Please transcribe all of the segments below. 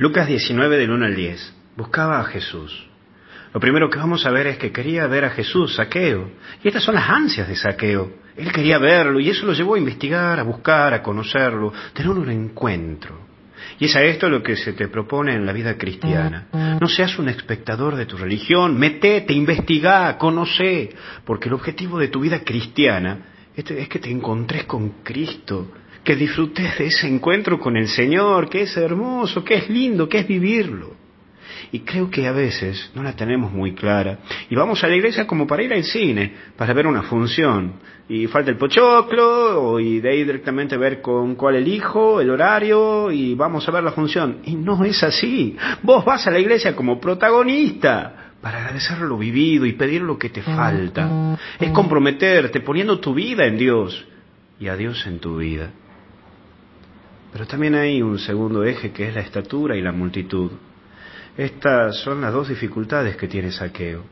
Lucas 19 del 1 al 10. Buscaba a Jesús. Lo primero que vamos a ver es que quería ver a Jesús, saqueo. Y estas son las ansias de saqueo. Él quería verlo y eso lo llevó a investigar, a buscar, a conocerlo, tener un encuentro. Y es a esto lo que se te propone en la vida cristiana. No seas un espectador de tu religión, metete, investigá, conoce, porque el objetivo de tu vida cristiana es que te encontres con Cristo, que disfrutes de ese encuentro con el Señor, que es hermoso, que es lindo, que es vivirlo. Y creo que a veces no la tenemos muy clara. Y vamos a la iglesia como para ir al cine, para ver una función. Y falta el pochoclo, y de ahí directamente ver con cuál elijo, el horario, y vamos a ver la función. Y no es así. Vos vas a la iglesia como protagonista para agradecer lo vivido y pedir lo que te falta. Es comprometerte poniendo tu vida en Dios y a Dios en tu vida. Pero también hay un segundo eje que es la estatura y la multitud. Estas son las dos dificultades que tiene Saqueo.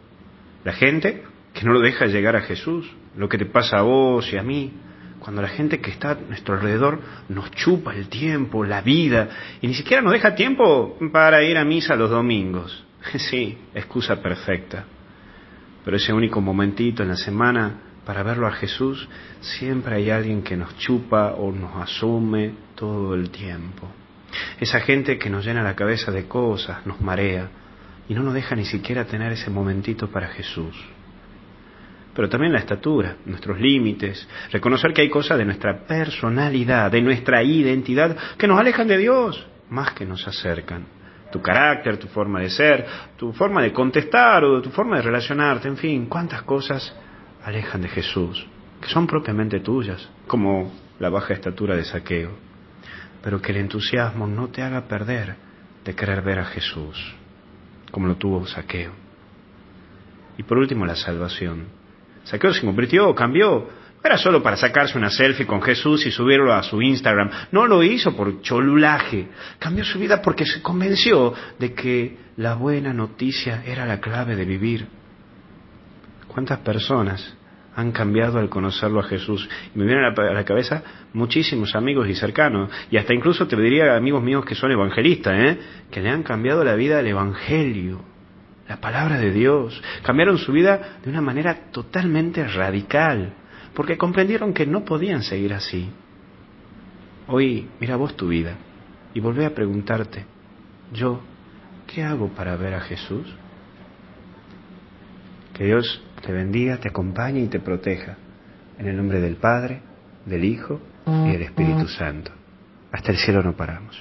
La gente que no lo deja llegar a Jesús, lo que te pasa a vos y a mí, cuando la gente que está a nuestro alrededor nos chupa el tiempo, la vida, y ni siquiera nos deja tiempo para ir a misa los domingos. Sí, excusa perfecta. Pero ese único momentito en la semana para verlo a Jesús, siempre hay alguien que nos chupa o nos asume todo el tiempo. Esa gente que nos llena la cabeza de cosas, nos marea y no nos deja ni siquiera tener ese momentito para Jesús. Pero también la estatura, nuestros límites, reconocer que hay cosas de nuestra personalidad, de nuestra identidad, que nos alejan de Dios más que nos acercan. Tu carácter, tu forma de ser, tu forma de contestar o tu forma de relacionarte, en fin, cuántas cosas alejan de Jesús, que son propiamente tuyas, como la baja estatura de saqueo, pero que el entusiasmo no te haga perder de querer ver a Jesús, como lo tuvo saqueo. Y por último, la salvación. Saqueo se convirtió, cambió. No era solo para sacarse una selfie con Jesús y subirlo a su Instagram. No lo hizo por cholulaje. Cambió su vida porque se convenció de que la buena noticia era la clave de vivir. ¿Cuántas personas han cambiado al conocerlo a Jesús? Y me vienen a la cabeza muchísimos amigos y cercanos, y hasta incluso te diría amigos míos que son evangelistas, ¿eh? que le han cambiado la vida al Evangelio, la palabra de Dios. Cambiaron su vida de una manera totalmente radical, porque comprendieron que no podían seguir así. Hoy mira vos tu vida y volvé a preguntarte, yo, ¿qué hago para ver a Jesús? Que Dios te bendiga, te acompañe y te proteja. En el nombre del Padre, del Hijo y del Espíritu Santo. Hasta el cielo no paramos.